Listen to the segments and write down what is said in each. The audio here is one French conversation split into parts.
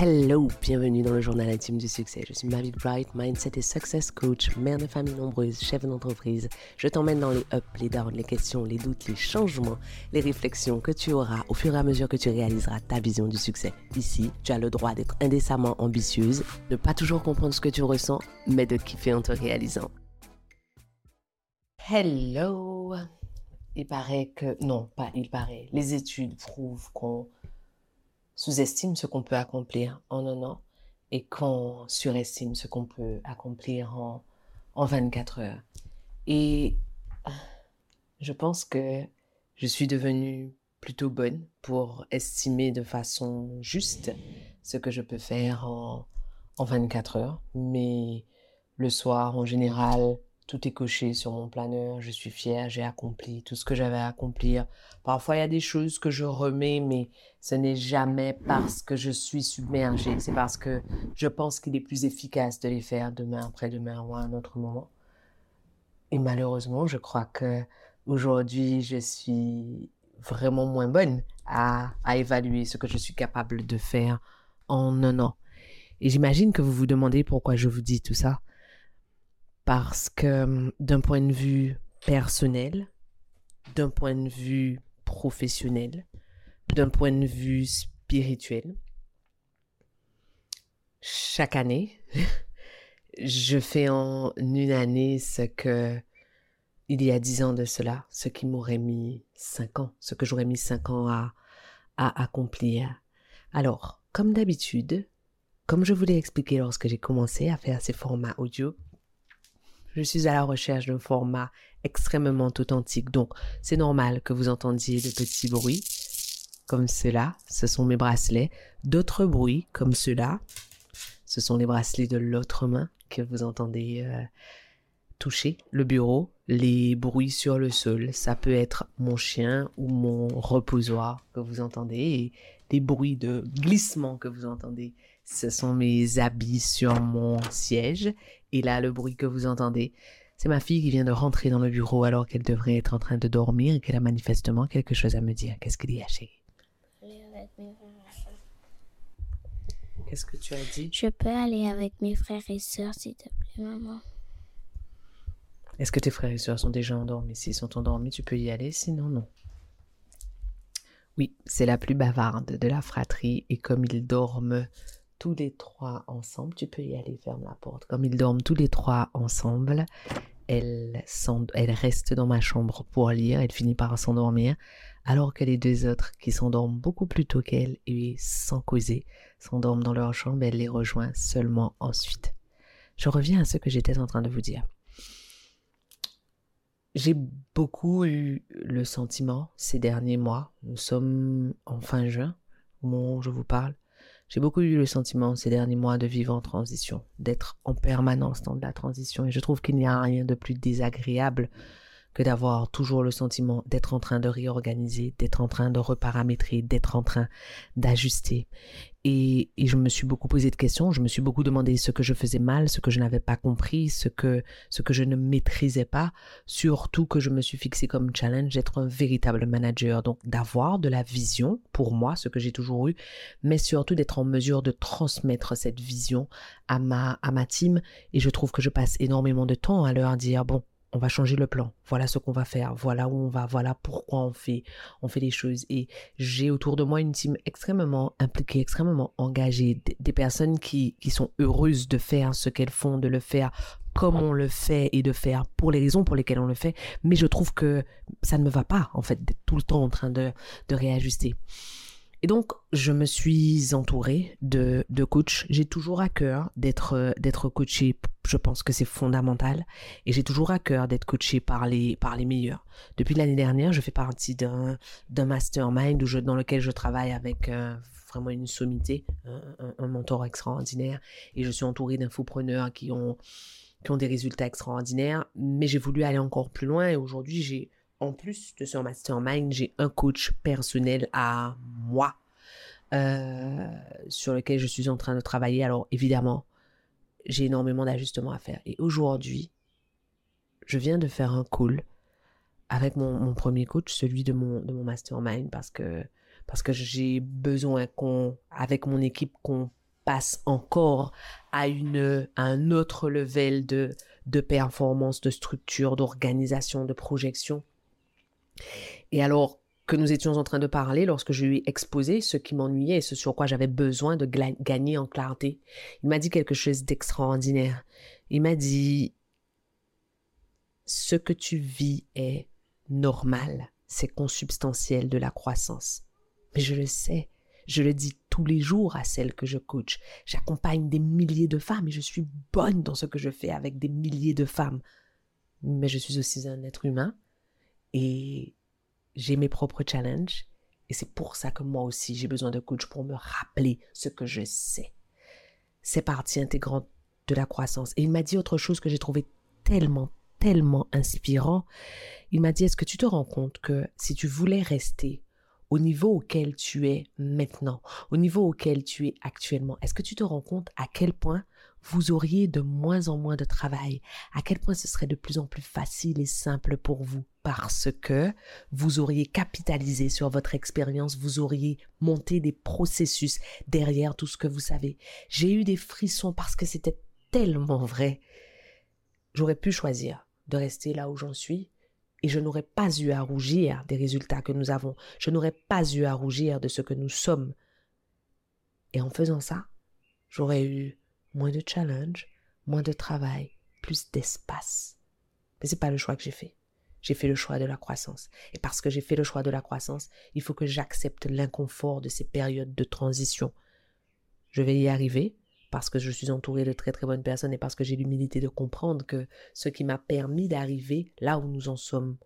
Hello, bienvenue dans le journal intime du succès. Je suis Mavic Bright, mindset et success coach, mère de famille nombreuse, chef d'entreprise. Je t'emmène dans les ups, les downs, les questions, les doutes, les changements, les réflexions que tu auras au fur et à mesure que tu réaliseras ta vision du succès. Ici, tu as le droit d'être indécemment ambitieuse, de pas toujours comprendre ce que tu ressens, mais de kiffer en te réalisant. Hello. Il paraît que non, pas il paraît. Les études prouvent qu'on sous-estime ce qu'on peut accomplir en un an et qu'on surestime ce qu'on peut accomplir en, en 24 heures. Et je pense que je suis devenue plutôt bonne pour estimer de façon juste ce que je peux faire en, en 24 heures. Mais le soir, en général, tout est coché sur mon planeur, je suis fière, j'ai accompli tout ce que j'avais à accomplir. Parfois, il y a des choses que je remets, mais ce n'est jamais parce que je suis submergée, c'est parce que je pense qu'il est plus efficace de les faire demain, après-demain ou à un autre moment. Et malheureusement, je crois que aujourd'hui, je suis vraiment moins bonne à, à évaluer ce que je suis capable de faire en un an. Et j'imagine que vous vous demandez pourquoi je vous dis tout ça parce que d'un point de vue personnel, d'un point de vue professionnel, d'un point de vue spirituel, chaque année, je fais en une année ce que il y a dix ans de cela, ce qui m'aurait mis cinq ans, ce que j'aurais mis cinq ans à, à accomplir. Alors, comme d'habitude, comme je vous l'ai expliqué lorsque j'ai commencé à faire ces formats audio, je suis à la recherche d'un format extrêmement authentique. Donc, c'est normal que vous entendiez de petits bruits comme cela. Ce sont mes bracelets. D'autres bruits comme cela. Ce sont les bracelets de l'autre main que vous entendez euh, toucher le bureau. Les bruits sur le sol. Ça peut être mon chien ou mon reposoir que vous entendez. Et les bruits de glissement que vous entendez ce sont mes habits sur mon siège. Et là, le bruit que vous entendez, c'est ma fille qui vient de rentrer dans le bureau alors qu'elle devrait être en train de dormir et qu'elle a manifestement quelque chose à me dire. Qu'est-ce qu'il y a, chérie? Qu'est-ce que tu as dit? Je peux aller avec mes frères et sœurs, s'il te plaît, maman. Est-ce que tes frères et sœurs sont déjà endormis? S'ils sont endormis, tu peux y aller, sinon non. Oui, c'est la plus bavarde de la fratrie et comme ils dorment tous les trois ensemble. Tu peux y aller, ferme la porte. Comme ils dorment tous les trois ensemble, elle, reste dans ma chambre pour lire. Elle finit par s'endormir. Alors que les deux autres, qui s'endorment beaucoup plus tôt qu'elle et sans causer, s'endorment dans leur chambre, elle les rejoint seulement ensuite. Je reviens à ce que j'étais en train de vous dire. J'ai beaucoup eu le sentiment ces derniers mois, nous sommes en fin juin, au moment où je vous parle, j'ai beaucoup eu le sentiment ces derniers mois de vivre en transition, d'être en permanence dans la transition. Et je trouve qu'il n'y a rien de plus désagréable que d'avoir toujours le sentiment d'être en train de réorganiser, d'être en train de reparamétrer, d'être en train d'ajuster. Et, je me suis beaucoup posé de questions, je me suis beaucoup demandé ce que je faisais mal, ce que je n'avais pas compris, ce que, ce que je ne maîtrisais pas, surtout que je me suis fixé comme challenge d'être un véritable manager, donc d'avoir de la vision pour moi, ce que j'ai toujours eu, mais surtout d'être en mesure de transmettre cette vision à ma, à ma team. Et je trouve que je passe énormément de temps à leur dire, bon, on va changer le plan. Voilà ce qu'on va faire. Voilà où on va. Voilà pourquoi on fait, on fait les choses. Et j'ai autour de moi une team extrêmement impliquée, extrêmement engagée, des personnes qui, qui sont heureuses de faire ce qu'elles font, de le faire comme on le fait et de faire pour les raisons pour lesquelles on le fait. Mais je trouve que ça ne me va pas, en fait, d'être tout le temps en train de, de réajuster. Et donc, je me suis entourée de, coachs. J'ai toujours à cœur d'être, d'être coachée. Je pense que c'est fondamental. Et j'ai toujours à cœur d'être coachée par les, par les meilleurs. Depuis l'année dernière, je fais partie d'un, mastermind dans lequel je travaille avec euh, vraiment une sommité, un, un, mentor extraordinaire. Et je suis entourée d'infopreneurs qui ont, qui ont des résultats extraordinaires. Mais j'ai voulu aller encore plus loin et aujourd'hui, j'ai en plus de ce mastermind, j'ai un coach personnel à moi euh, sur lequel je suis en train de travailler. Alors évidemment, j'ai énormément d'ajustements à faire. Et aujourd'hui, je viens de faire un call avec mon, premier coach, celui de mon, de mon mastermind, parce que, parce que j'ai besoin qu'on, avec mon équipe, qu'on passe encore à, une, un autre level de, de performance, de structure, d'organisation, de projection. Et alors que nous étions en train de parler, lorsque je lui ai exposé ce qui m'ennuyait et ce sur quoi j'avais besoin de gagner en clarté, il m'a dit quelque chose d'extraordinaire. Il m'a dit, ce que tu vis est normal, c'est consubstantiel de la croissance. Mais je le sais, je le dis tous les jours à celles que je coach. J'accompagne des milliers de femmes et je suis bonne dans ce que je fais avec des milliers de femmes. Mais je suis aussi un être humain et j'ai mes propres challenges et c'est pour ça que moi aussi j'ai besoin de coach pour me rappeler ce que je sais. C'est partie intégrante de la croissance. Et il m'a dit autre chose que j'ai trouvé tellement, tellement inspirant. Il m'a dit, est-ce que tu te rends compte que si tu voulais rester au niveau auquel tu es maintenant, au niveau auquel tu es actuellement, est-ce que tu te rends compte à quel point vous auriez de moins en moins de travail, à quel point ce serait de plus en plus facile et simple pour vous? Parce que vous auriez capitalisé sur votre expérience, vous auriez monté des processus derrière tout ce que vous savez. J'ai eu des frissons parce que c'était tellement vrai. J'aurais pu choisir de rester là où j'en suis et je n'aurais pas eu à rougir des résultats que nous avons. Je n'aurais pas eu à rougir de ce que nous sommes. Et en faisant ça, j'aurais eu moins de challenge, moins de travail, plus d'espace. Mais c'est pas le choix que j'ai fait. J'ai fait le choix de la croissance. Et parce que j'ai fait le choix de la croissance, il faut que j'accepte l'inconfort de ces périodes de transition. Je vais y arriver parce que je suis entouré de très très bonnes personnes et parce que j'ai l'humilité de comprendre que ce qui m'a permis d'arriver là où nous en sommes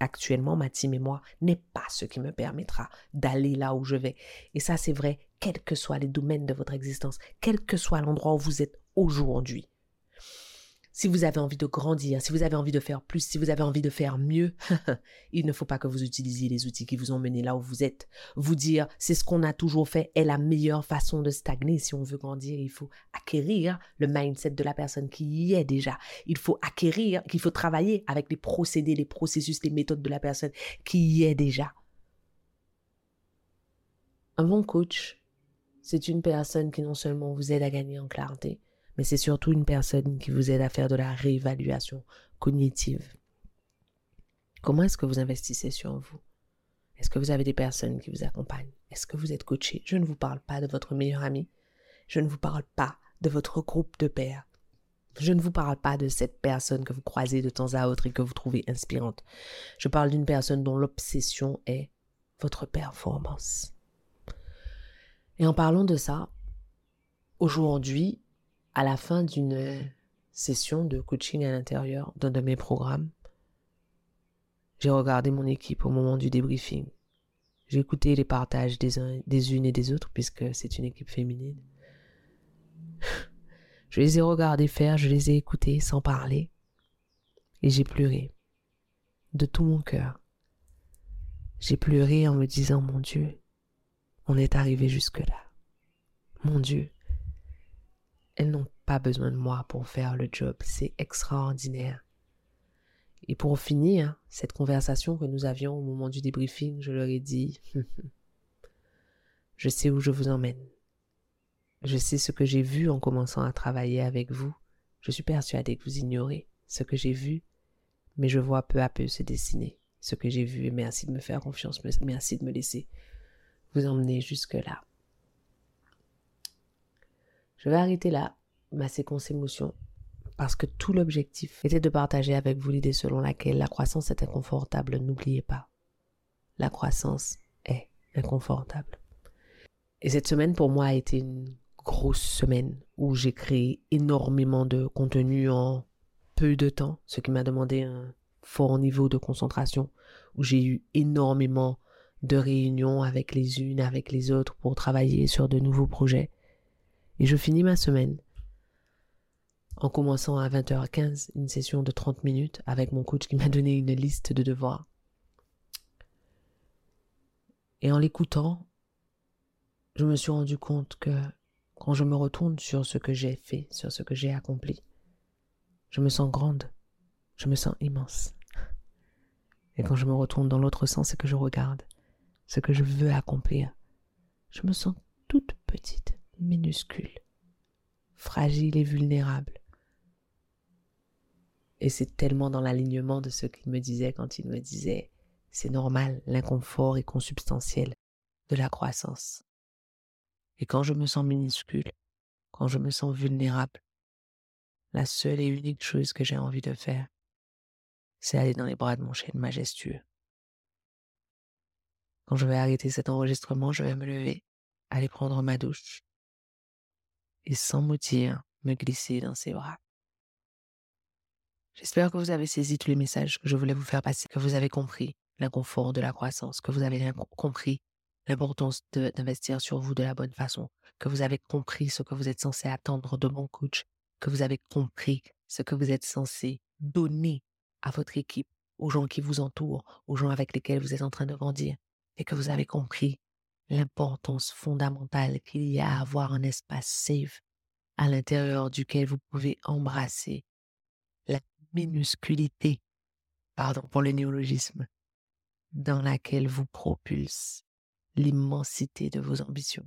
actuellement, ma team et moi, n'est pas ce qui me permettra d'aller là où je vais. Et ça, c'est vrai, quels que soient les domaines de votre existence, quel que soit l'endroit où vous êtes aujourd'hui. Si vous avez envie de grandir, si vous avez envie de faire plus, si vous avez envie de faire mieux, il ne faut pas que vous utilisiez les outils qui vous ont mené là où vous êtes. Vous dire c'est ce qu'on a toujours fait est la meilleure façon de stagner. Si on veut grandir, il faut acquérir le mindset de la personne qui y est déjà. Il faut acquérir, qu'il faut travailler avec les procédés, les processus, les méthodes de la personne qui y est déjà. Un bon coach, c'est une personne qui non seulement vous aide à gagner en clarté, mais c'est surtout une personne qui vous aide à faire de la réévaluation cognitive. Comment est-ce que vous investissez sur vous? Est-ce que vous avez des personnes qui vous accompagnent? Est-ce que vous êtes coaché? Je ne vous parle pas de votre meilleur ami. Je ne vous parle pas de votre groupe de pairs. Je ne vous parle pas de cette personne que vous croisez de temps à autre et que vous trouvez inspirante. Je parle d'une personne dont l'obsession est votre performance. Et en parlant de ça, aujourd'hui, à la fin d'une session de coaching à l'intérieur d'un de mes programmes, j'ai regardé mon équipe au moment du débriefing. J'ai écouté les partages des, des unes et des autres, puisque c'est une équipe féminine. Je les ai regardés faire, je les ai écoutés sans parler. Et j'ai pleuré. De tout mon cœur. J'ai pleuré en me disant, mon Dieu, on est arrivé jusque-là. Mon Dieu, elles n'ont pas besoin de moi pour faire le job. C'est extraordinaire. Et pour finir cette conversation que nous avions au moment du débriefing, je leur ai dit, je sais où je vous emmène. Je sais ce que j'ai vu en commençant à travailler avec vous. Je suis persuadée que vous ignorez ce que j'ai vu, mais je vois peu à peu se dessiner ce que j'ai vu et merci de me faire confiance, merci de me laisser vous emmener jusque-là. Je vais arrêter là ma séquence émotion parce que tout l'objectif était de partager avec vous l'idée selon laquelle la croissance est inconfortable. N'oubliez pas, la croissance est inconfortable. Et cette semaine pour moi a été une grosse semaine où j'ai créé énormément de contenu en peu de temps, ce qui m'a demandé un fort niveau de concentration, où j'ai eu énormément de réunions avec les unes, avec les autres pour travailler sur de nouveaux projets. Et je finis ma semaine en commençant à 20h15 une session de 30 minutes avec mon coach qui m'a donné une liste de devoirs. Et en l'écoutant, je me suis rendu compte que quand je me retourne sur ce que j'ai fait, sur ce que j'ai accompli, je me sens grande, je me sens immense. Et quand je me retourne dans l'autre sens et que je regarde ce que je veux accomplir, je me sens toute petite minuscule. fragile et vulnérable. Et c'est tellement dans l'alignement de ce qu'il me disait quand il me disait c'est normal, l'inconfort est consubstantiel de la croissance. Et quand je me sens minuscule, quand je me sens vulnérable, la seule et unique chose que j'ai envie de faire, c'est aller dans les bras de mon chêne majestueux. Quand je vais arrêter cet enregistrement, je vais me lever, aller prendre ma douche et sans moutir, me glisser dans ses bras. J'espère que vous avez saisi tous les messages que je voulais vous faire passer, que vous avez compris l'inconfort de la croissance, que vous avez compris l'importance d'investir sur vous de la bonne façon, que vous avez compris ce que vous êtes censé attendre de mon coach, que vous avez compris ce que vous êtes censé donner à votre équipe, aux gens qui vous entourent, aux gens avec lesquels vous êtes en train de grandir, et que vous avez compris l'importance fondamentale qu'il y a à avoir un espace safe à l'intérieur duquel vous pouvez embrasser la minusculité, pardon pour le néologisme, dans laquelle vous propulse l'immensité de vos ambitions.